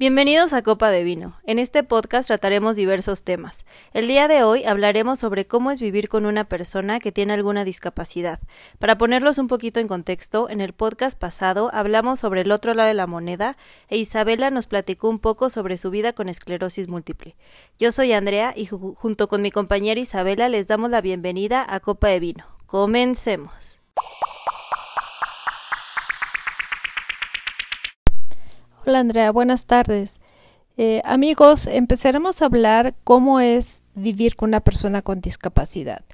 Bienvenidos a Copa de Vino. En este podcast trataremos diversos temas. El día de hoy hablaremos sobre cómo es vivir con una persona que tiene alguna discapacidad. Para ponerlos un poquito en contexto, en el podcast pasado hablamos sobre el otro lado de la moneda e Isabela nos platicó un poco sobre su vida con esclerosis múltiple. Yo soy Andrea y junto con mi compañera Isabela les damos la bienvenida a Copa de Vino. Comencemos. Hola Andrea, buenas tardes. Eh, amigos, empezaremos a hablar cómo es vivir con una persona con discapacidad.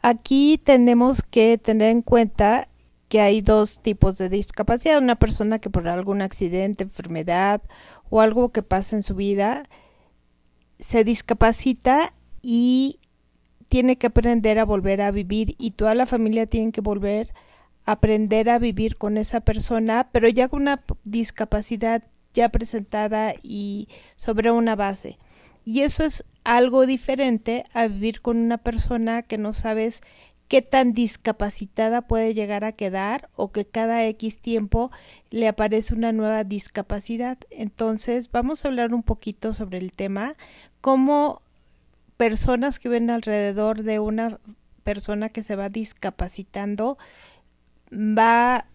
Aquí tenemos que tener en cuenta que hay dos tipos de discapacidad. Una persona que por algún accidente, enfermedad o algo que pasa en su vida se discapacita y tiene que aprender a volver a vivir y toda la familia tiene que volver a aprender a vivir con esa persona, pero ya con una discapacidad ya presentada y sobre una base. Y eso es algo diferente a vivir con una persona que no sabes qué tan discapacitada puede llegar a quedar o que cada X tiempo le aparece una nueva discapacidad. Entonces, vamos a hablar un poquito sobre el tema, cómo personas que ven alrededor de una persona que se va discapacitando va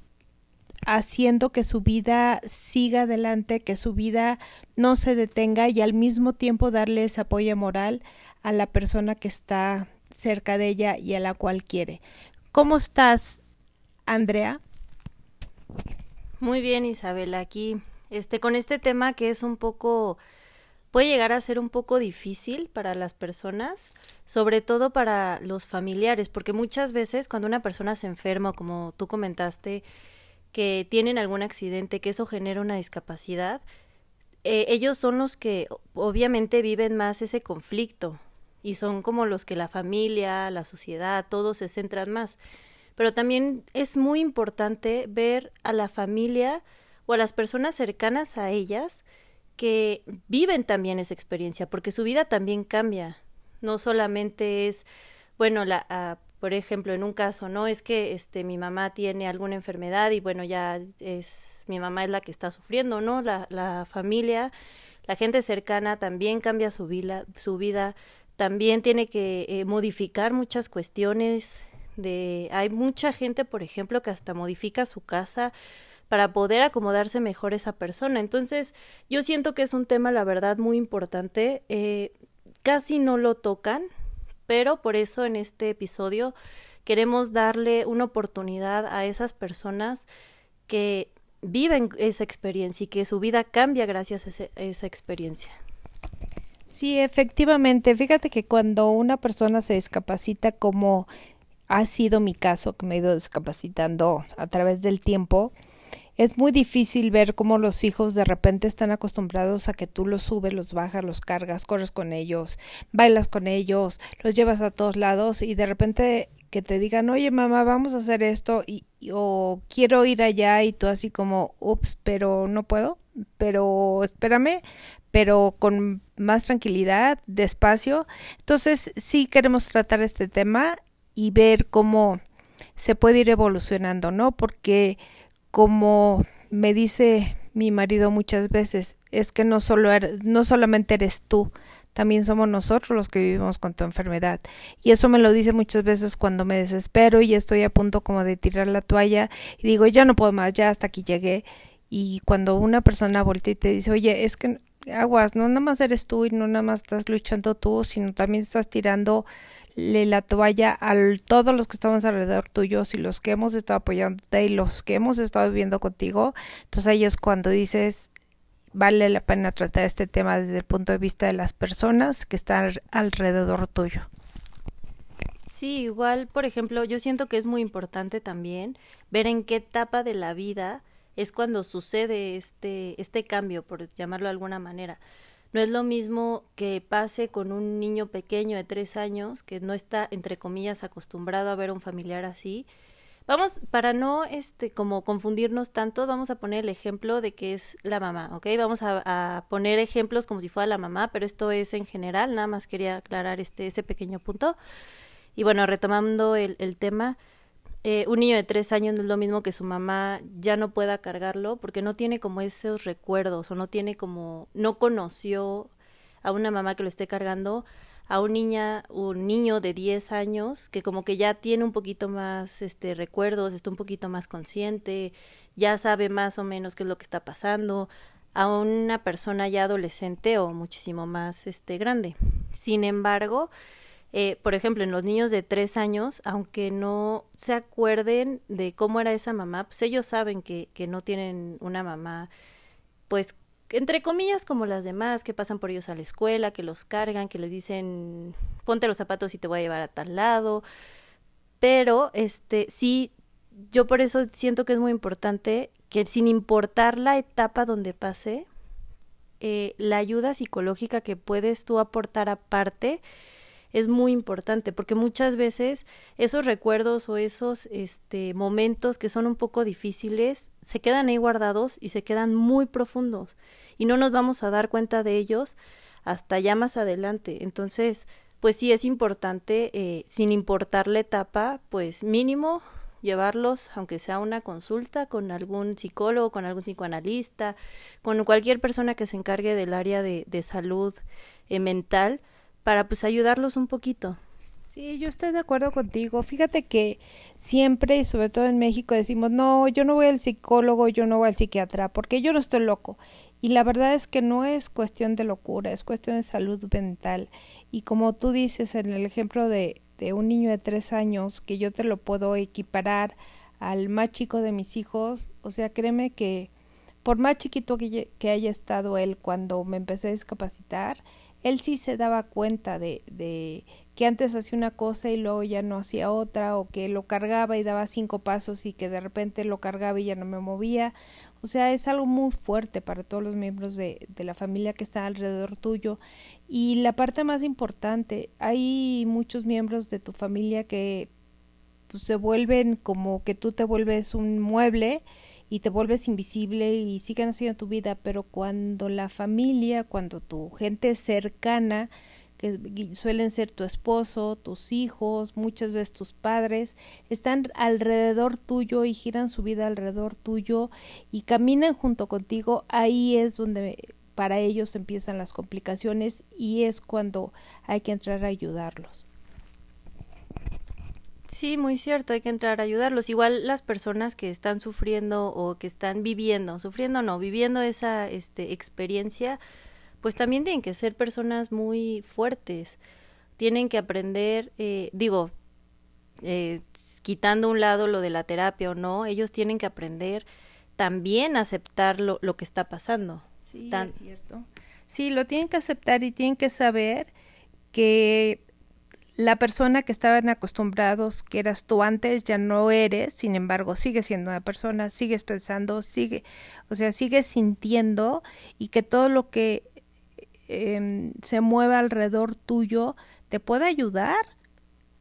haciendo que su vida siga adelante, que su vida no se detenga y al mismo tiempo darle ese apoyo moral a la persona que está cerca de ella y a la cual quiere. ¿Cómo estás, Andrea? Muy bien, Isabel, aquí este con este tema que es un poco puede llegar a ser un poco difícil para las personas, sobre todo para los familiares, porque muchas veces cuando una persona se enferma, como tú comentaste, que tienen algún accidente, que eso genera una discapacidad, eh, ellos son los que obviamente viven más ese conflicto y son como los que la familia, la sociedad, todos se centran más. Pero también es muy importante ver a la familia o a las personas cercanas a ellas que viven también esa experiencia, porque su vida también cambia. No solamente es, bueno, la, ah, por ejemplo, en un caso, ¿no? Es que este mi mamá tiene alguna enfermedad y bueno, ya es mi mamá es la que está sufriendo, ¿no? La, la familia, la gente cercana también cambia su vida, su vida también tiene que eh, modificar muchas cuestiones de hay mucha gente, por ejemplo, que hasta modifica su casa para poder acomodarse mejor esa persona. Entonces, yo siento que es un tema, la verdad, muy importante. Eh, casi no lo tocan, pero por eso en este episodio queremos darle una oportunidad a esas personas que viven esa experiencia y que su vida cambia gracias a, esa experiencia. Sí, efectivamente. Fíjate que cuando una persona se discapacita, como ha sido mi caso, que me he ido discapacitando a través del tiempo, es muy difícil ver cómo los hijos de repente están acostumbrados a que tú los subes, los bajas, los cargas, corres con ellos, bailas con ellos, los llevas a todos lados y de repente que te digan, oye mamá, vamos a hacer esto y, o quiero ir allá y tú así como, ups, pero no puedo, pero espérame, pero con más tranquilidad, despacio. Entonces sí queremos tratar este tema y ver cómo se puede ir evolucionando, ¿no? Porque como me dice mi marido muchas veces, es que no solo er, no solamente eres tú, también somos nosotros los que vivimos con tu enfermedad. Y eso me lo dice muchas veces cuando me desespero y estoy a punto como de tirar la toalla y digo, ya no puedo más, ya hasta aquí llegué. Y cuando una persona voltea y te dice, oye, es que aguas, no nada más eres tú y no nada más estás luchando tú, sino también estás tirando la toalla a todos los que estamos alrededor tuyos y los que hemos estado apoyándote y los que hemos estado viviendo contigo. Entonces ahí es cuando dices, vale la pena tratar este tema desde el punto de vista de las personas que están alrededor tuyo. Sí, igual, por ejemplo, yo siento que es muy importante también ver en qué etapa de la vida es cuando sucede este, este cambio, por llamarlo de alguna manera. No es lo mismo que pase con un niño pequeño de tres años que no está, entre comillas, acostumbrado a ver un familiar así. Vamos, para no este como confundirnos tanto, vamos a poner el ejemplo de que es la mamá, ¿ok? Vamos a, poner ejemplos como si fuera la mamá, pero esto es en general, nada más quería aclarar este ese pequeño punto. Y bueno, retomando el tema, eh, un niño de tres años no es lo mismo que su mamá ya no pueda cargarlo porque no tiene como esos recuerdos o no tiene como, no conoció a una mamá que lo esté cargando, a un niña, un niño de 10 años que como que ya tiene un poquito más este recuerdos, está un poquito más consciente, ya sabe más o menos qué es lo que está pasando, a una persona ya adolescente o muchísimo más este grande. Sin embargo, eh, por ejemplo, en los niños de tres años, aunque no se acuerden de cómo era esa mamá, pues ellos saben que, que no tienen una mamá, pues entre comillas como las demás, que pasan por ellos a la escuela, que los cargan, que les dicen ponte los zapatos y te voy a llevar a tal lado. Pero, este, sí, yo por eso siento que es muy importante que sin importar la etapa donde pase, eh, la ayuda psicológica que puedes tú aportar aparte, es muy importante porque muchas veces esos recuerdos o esos este momentos que son un poco difíciles se quedan ahí guardados y se quedan muy profundos y no nos vamos a dar cuenta de ellos hasta ya más adelante. Entonces, pues sí es importante, eh, sin importar la etapa, pues mínimo llevarlos, aunque sea una consulta, con algún psicólogo, con algún psicoanalista, con cualquier persona que se encargue del área de, de salud eh, mental, para pues ayudarlos un poquito. Sí, yo estoy de acuerdo contigo. Fíjate que siempre, y sobre todo en México, decimos, no, yo no voy al psicólogo, yo no voy al psiquiatra, porque yo no estoy loco. Y la verdad es que no es cuestión de locura, es cuestión de salud mental. Y como tú dices en el ejemplo de, un niño de tres años, que yo te lo puedo equiparar al más chico de mis hijos, o sea, créeme que por más chiquito que, que haya estado él cuando me empecé a discapacitar, él sí se daba cuenta de, de que antes hacía una cosa y luego ya no hacía otra, o que lo cargaba y daba cinco pasos y que de repente lo cargaba y ya no me movía. O sea, es algo muy fuerte para todos los miembros de, de la familia que está alrededor tuyo. Y la parte más importante, hay muchos miembros de tu familia que pues, se vuelven como que tú te vuelves un mueble y te vuelves invisible y siguen haciendo tu vida, pero cuando la familia, cuando tu gente cercana, que suelen ser tu esposo, tus hijos, muchas veces tus padres, están alrededor tuyo y giran su vida alrededor tuyo y caminan junto contigo, ahí es donde para ellos empiezan las complicaciones y es cuando hay que entrar a ayudarlos. Sí, muy cierto, hay que entrar a ayudarlos. Igual las personas que están sufriendo o que están viviendo, sufriendo no, viviendo esa este, experiencia, pues también tienen que ser personas muy fuertes. Tienen que aprender, eh, digo, eh, quitando un lado lo de la terapia o no, ellos tienen que aprender también a aceptar lo, lo que está pasando. Sí, es cierto. Sí, lo tienen que aceptar y tienen que saber que la persona que estaban acostumbrados que eras tú antes ya no eres, sin embargo, sigues siendo una persona, sigues pensando, sigue, o sea, sigues sintiendo y que todo lo que eh, se mueve alrededor tuyo te puede ayudar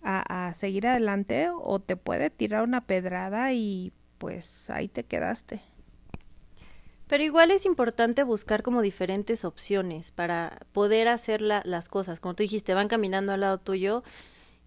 a, a seguir adelante o te puede tirar una pedrada y pues ahí te quedaste. Pero igual es importante buscar como diferentes opciones para poder hacer la, las cosas. Como tú dijiste, van caminando al lado tuyo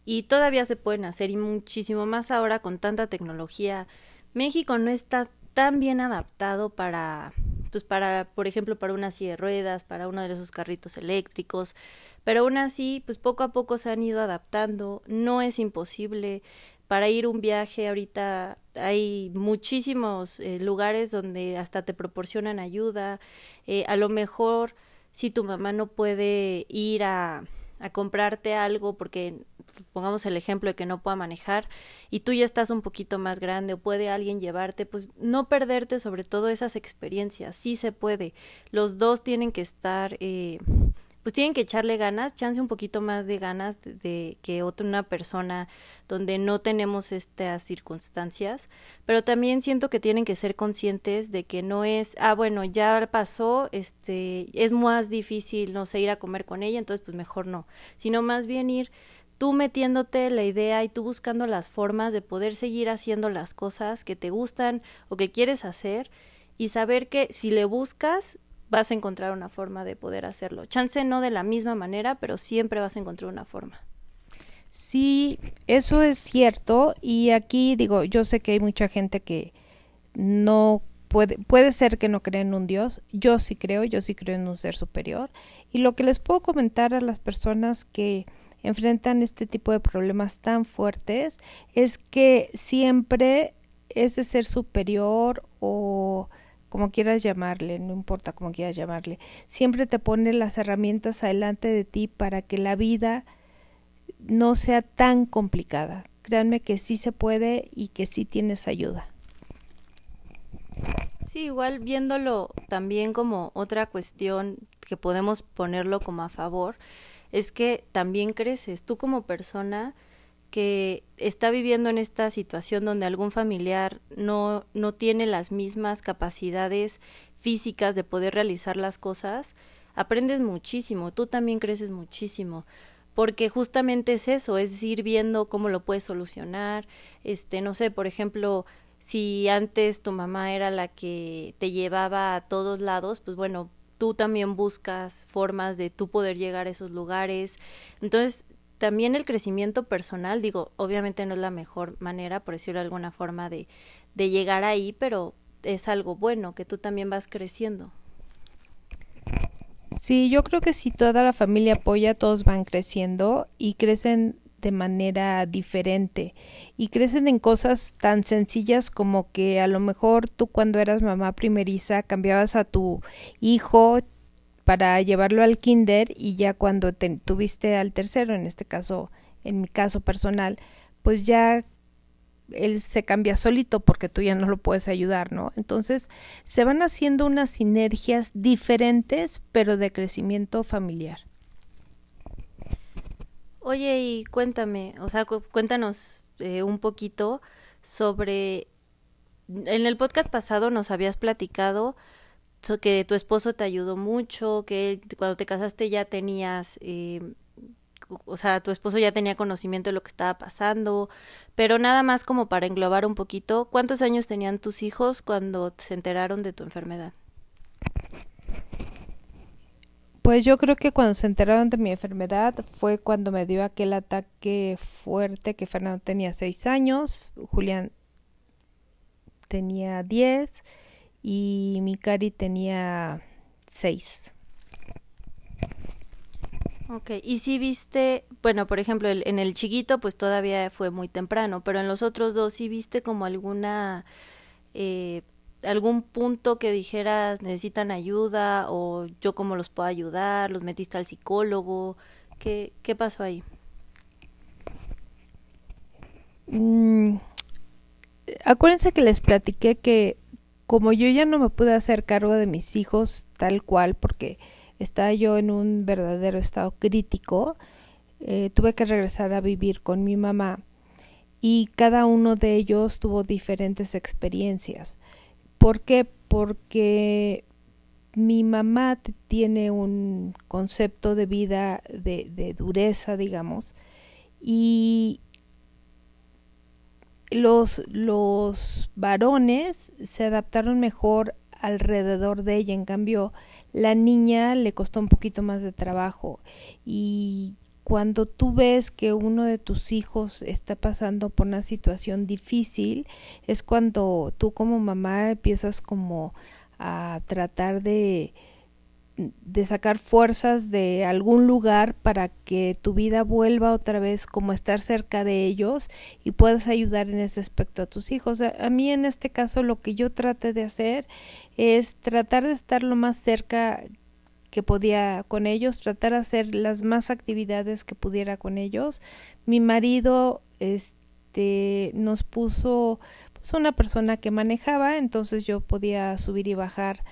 y todavía se pueden hacer y muchísimo más ahora con tanta tecnología. México no está tan bien adaptado para, pues para, por ejemplo, para una silla de ruedas, para uno de esos carritos eléctricos, pero aún así, pues poco a poco se han ido adaptando, no es imposible, para ir un viaje ahorita hay muchísimos eh, lugares donde hasta te proporcionan ayuda. Eh, a lo mejor si tu mamá no puede ir a, a comprarte algo porque pongamos el ejemplo de que no pueda manejar y tú ya estás un poquito más grande o puede alguien llevarte, pues no perderte sobre todo esas experiencias, sí se puede. Los dos tienen que estar eh, pues tienen que echarle ganas, chance un poquito más de ganas de, que otra una persona donde no tenemos estas circunstancias, pero también siento que tienen que ser conscientes de que no es, ah, bueno, ya pasó, este, es más difícil, no sé, ir a comer con ella, entonces pues mejor no, sino más bien ir tú metiéndote la idea y tú buscando las formas de poder seguir haciendo las cosas que te gustan o que quieres hacer y saber que si le buscas vas a encontrar una forma de poder hacerlo. Chance no de la misma manera, pero siempre vas a encontrar una forma. Sí, eso es cierto y aquí digo, yo sé que hay mucha gente que no puede, puede ser que no cree en un Dios, yo sí creo, yo sí creo en un ser superior y lo que les puedo comentar a las personas que enfrentan este tipo de problemas tan fuertes es que siempre ese ser superior o como quieras llamarle, no importa cómo quieras llamarle, siempre te pone las herramientas adelante de ti para que la vida no sea tan complicada. Créanme que sí se puede y que sí tienes ayuda. Sí, igual viéndolo también como otra cuestión que podemos ponerlo como a favor, es que también creces. Tú como persona que está viviendo en esta situación donde algún familiar no, no tiene las mismas capacidades físicas de poder realizar las cosas, aprendes muchísimo, tú también creces muchísimo porque justamente es eso, es ir viendo cómo lo puedes solucionar, este, no sé, por ejemplo, si antes tu mamá era la que te llevaba a todos lados, pues bueno, tú también buscas formas de tú poder llegar a esos lugares. Entonces, también el crecimiento personal, digo, obviamente no es la mejor manera, por decirlo de alguna forma, de, de llegar ahí, pero es algo bueno, que tú también vas creciendo. Sí, yo creo que si toda la familia apoya, todos van creciendo y crecen de manera diferente y crecen en cosas tan sencillas como que a lo mejor tú cuando eras mamá primeriza cambiabas a tu hijo para llevarlo al kinder y ya cuando te, tuviste al tercero, en este caso, en mi caso personal, pues ya él se cambia solito porque tú ya no lo puedes ayudar, ¿no? Entonces se van haciendo unas sinergias diferentes pero de crecimiento familiar. Oye, y cuéntame, o sea, cuéntanos eh, un poquito sobre... En el podcast pasado nos habías platicado que tu esposo te ayudó mucho, que cuando te casaste ya tenías, eh, o sea, tu esposo ya tenía conocimiento de lo que estaba pasando, pero nada más como para englobar un poquito, ¿cuántos años tenían tus hijos cuando se enteraron de tu enfermedad? Pues yo creo que cuando se enteraron de mi enfermedad fue cuando me dio aquel ataque fuerte que Fernando tenía seis años, Julián tenía diez y mi Cari tenía seis. Ok, y si viste, bueno, por ejemplo, en el chiquito pues todavía fue muy temprano, pero en los otros dos sí viste como alguna eh, algún punto que dijeras necesitan ayuda o yo cómo los puedo ayudar, los metiste al psicólogo, ¿qué, qué pasó ahí? Mm, acuérdense que les platiqué que como yo ya no me pude hacer cargo de mis hijos tal cual porque estaba yo en un verdadero estado crítico, eh, tuve que regresar a vivir con mi mamá y cada uno de ellos tuvo diferentes experiencias. ¿Por qué? Porque mi mamá tiene un concepto de vida de, de dureza, digamos, y los, los varones se adaptaron mejor alrededor de ella, en cambio la niña le costó un poquito más de trabajo. Y cuando tú ves que uno de tus hijos está pasando por una situación difícil, es cuando tú como mamá empiezas como a tratar de de sacar fuerzas de algún lugar para que tu vida vuelva otra vez como estar cerca de ellos y puedas ayudar en ese aspecto a tus hijos. A, mí en este caso lo que yo traté de hacer es tratar de estar lo más cerca que podía con ellos, tratar de hacer las más actividades que pudiera con ellos. Mi marido este nos puso pues una persona que manejaba, entonces yo podía subir y bajar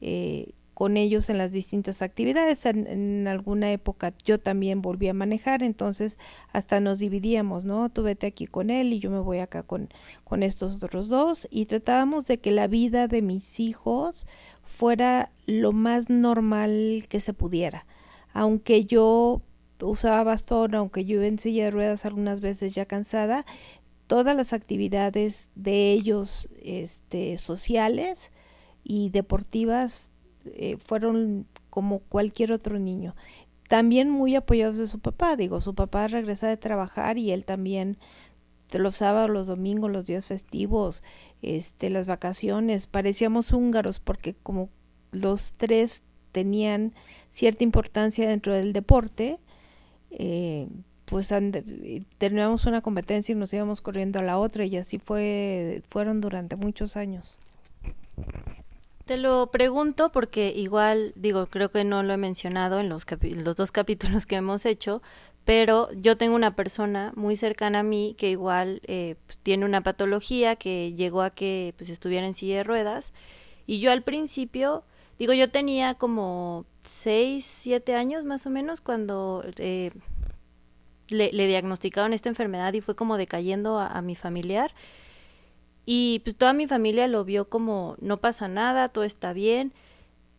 eh, con ellos en las distintas actividades. En, alguna época yo también volví a manejar, entonces hasta nos dividíamos, ¿no? Tú vete aquí con él y yo me voy acá con, con estos otros dos y tratábamos de que la vida de mis hijos fuera lo más normal que se pudiera. Aunque yo usaba bastón, aunque yo iba en silla de ruedas algunas veces ya cansada, todas las actividades de ellos este, sociales y deportivas eh, fueron como cualquier otro niño. también muy apoyados de su papá. Digo, su papá regresa de trabajar y él también los sábados, los domingos, los días festivos, este, las vacaciones, parecíamos húngaros porque como los tres tenían cierta importancia dentro del deporte, eh, pues teníamos una competencia y nos íbamos corriendo a la otra y así fue, fueron durante muchos años. Te lo pregunto porque igual, digo, creo que no lo he mencionado en los, dos capítulos que hemos hecho, pero yo tengo una persona muy cercana a mí que igual eh, pues, tiene una patología que llegó a que pues estuviera en silla de ruedas. Y yo al principio digo yo tenía como seis siete años más o menos cuando eh, le, le, diagnosticaron esta enfermedad y fue como decayendo a mi familiar y pues toda mi familia lo vio como no pasa nada todo está bien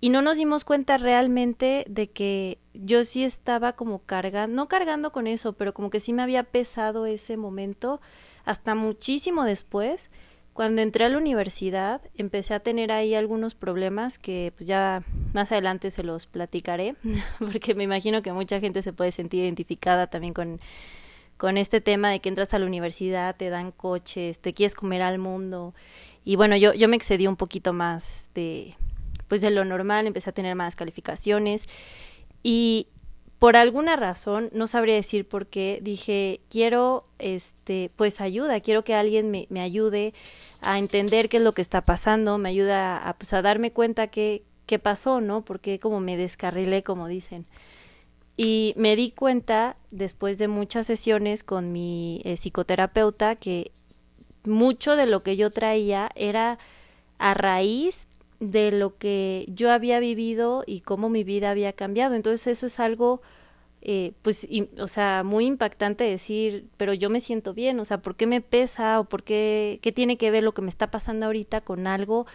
y no nos dimos cuenta realmente de que yo sí estaba como cargando, no cargando con eso, pero como que sí me había pesado ese momento hasta muchísimo después. Cuando entré a la universidad empecé a tener ahí algunos problemas que pues ya más adelante se los platicaré, porque me imagino que mucha gente se puede sentir identificada también con, con este tema de que entras a la universidad, te dan coches, te quieres comer al mundo. Y bueno, yo, yo me excedí un poquito más de, pues de lo normal, empecé a tener más calificaciones y por alguna razón, no sabría decir por qué, dije, quiero, este, pues ayuda, quiero que alguien me, me ayude a entender qué es lo que está pasando, me ayuda a, pues, a darme cuenta qué, qué pasó, ¿no? Porque como me descarrilé, como dicen. Y me di cuenta, después de muchas sesiones con mi eh, psicoterapeuta, que mucho de lo que yo traía era a raíz de lo que yo había vivido y cómo mi vida había cambiado. Entonces eso es algo, eh, pues, o sea, muy impactante decir, pero yo me siento bien, o sea, ¿por qué me pesa o por qué, qué tiene que ver lo que me está pasando ahorita con algo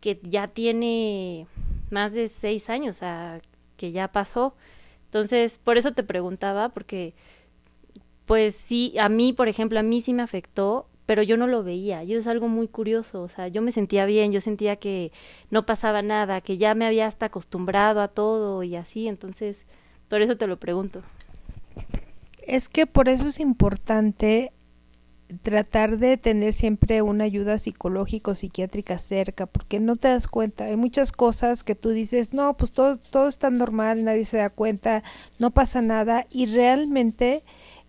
que ya tiene más de seis años, o sea, que ya pasó? Entonces, por eso te preguntaba, porque, pues sí, a mí, por ejemplo, a mí sí me afectó pero yo no lo veía. Yo es algo muy curioso, o sea, yo me sentía bien, yo sentía que no pasaba nada, que ya me había hasta acostumbrado a todo y así, entonces, por eso te lo pregunto. Es que por eso es importante tratar de tener siempre una ayuda psicológica o psiquiátrica cerca, porque no te das cuenta, hay muchas cosas que tú dices, no, pues todo, todo está normal, nadie se da cuenta, no pasa nada, y realmente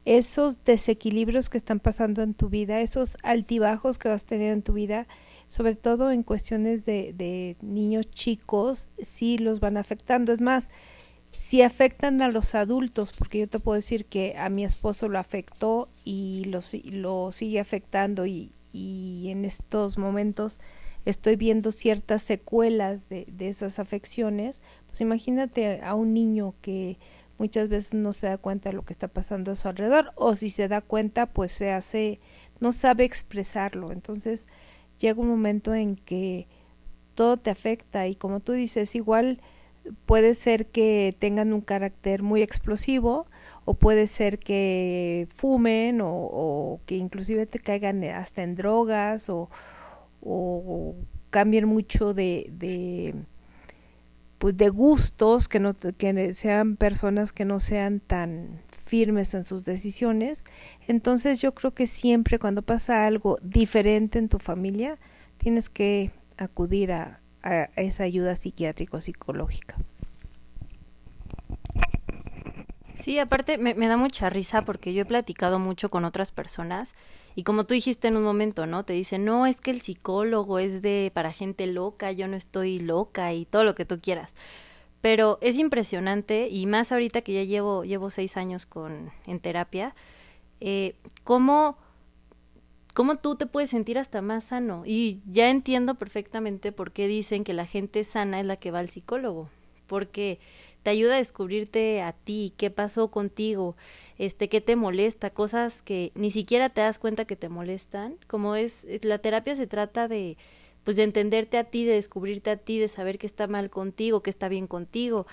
esos desequilibrios que están pasando en tu vida, esos altibajos que vas tener en tu vida, sobre todo en cuestiones de, de niños chicos, sí los van afectando. Es más, si afectan a los adultos, porque yo te puedo decir que a mi esposo lo afectó y lo, lo sigue afectando y, y en estos momentos estoy viendo ciertas secuelas de, de esas afecciones, pues imagínate a un niño que muchas veces no se da cuenta de lo que está pasando a su alrededor o si se da cuenta pues se hace no sabe expresarlo. Entonces llega un momento en que todo te afecta y como tú dices igual puede ser que tengan un carácter muy explosivo o puede ser que fumen o, que inclusive te caigan hasta en drogas o, o cambien mucho de, de pues de gustos, que no que sean personas que no sean tan firmes en sus decisiones. Entonces yo creo que siempre cuando pasa algo diferente en tu familia, tienes que acudir a, a esa ayuda psiquiátrico psicológica. Sí, aparte me, da mucha risa porque yo he platicado mucho con otras personas y como tú dijiste en un momento, ¿no? Te dicen, no, es que el psicólogo es de para gente loca, yo no estoy loca y todo lo que tú quieras. Pero es impresionante y más ahorita que ya llevo, llevo seis años con, en terapia, eh, cómo, cómo tú te puedes sentir hasta más sano. Y ya entiendo perfectamente por qué dicen que la gente sana es la que va al psicólogo. Porque te ayuda a descubrirte a ti, qué pasó contigo, este, qué te molesta, cosas que ni siquiera te das cuenta que te molestan. Como es, la terapia se trata de, pues de entenderte a ti, de descubrirte a ti, de saber qué está mal contigo, qué está bien contigo.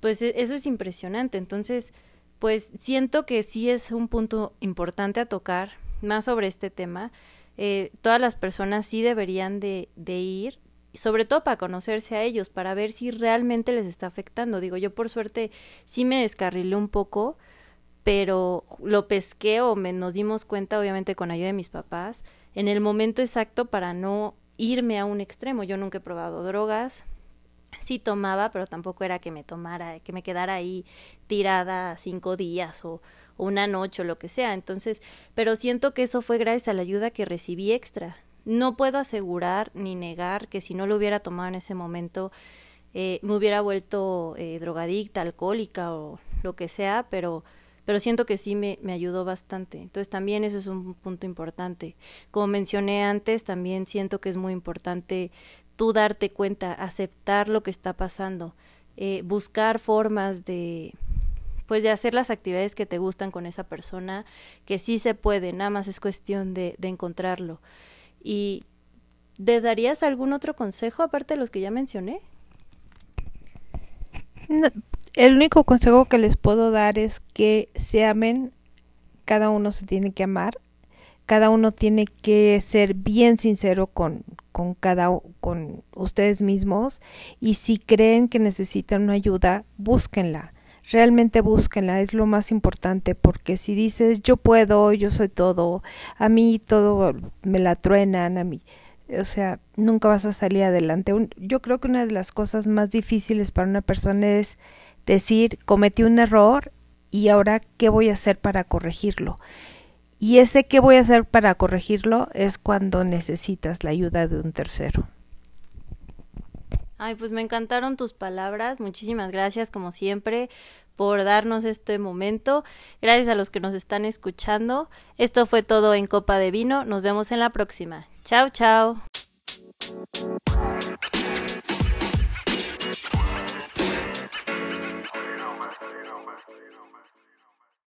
Pues e, eso es impresionante. Entonces, pues siento que sí es un punto importante a tocar más sobre este tema. Eh, todas las personas sí deberían de, de ir sobre todo para conocerse a ellos, para ver si realmente les está afectando. Digo, yo por suerte sí me descarrilé un poco, pero lo pesqué o me, nos dimos cuenta, obviamente con ayuda de mis papás, en el momento exacto para no irme a un extremo. Yo nunca he probado drogas, sí tomaba, pero tampoco era que me tomara, que me quedara ahí tirada cinco días o, una noche o lo que sea. Entonces, pero siento que eso fue gracias a la ayuda que recibí extra. No puedo asegurar ni negar que si no lo hubiera tomado en ese momento eh, me hubiera vuelto eh, drogadicta, alcohólica o lo que sea, pero pero siento que sí me, me ayudó bastante. Entonces también eso es un punto importante. Como mencioné antes, también siento que es muy importante tú darte cuenta, aceptar lo que está pasando, eh, buscar formas de pues de hacer las actividades que te gustan con esa persona, que sí se puede, nada más es cuestión de, encontrarlo. ¿Y te darías algún otro consejo aparte de los que ya mencioné? el único consejo que les puedo dar es que se amen, cada uno se tiene que amar, cada uno tiene que ser bien sincero con, con cada con ustedes mismos y si creen que necesitan una ayuda, búsquenla. Realmente búsquenla, es lo más importante, porque si dices yo puedo, yo soy todo, a mí todo me la truenan, a mí, o sea, nunca vas a salir adelante. yo creo que una de las cosas más difíciles para una persona es decir, cometí un error y ahora qué voy a hacer para corregirlo. Y ese qué voy a hacer para corregirlo es cuando necesitas la ayuda de un tercero. Ay, pues me encantaron tus palabras. Muchísimas gracias, como siempre, por darnos este momento. Gracias a los que nos están escuchando. Esto fue todo en Copa de Vino. Nos vemos en la próxima. Chao, chao.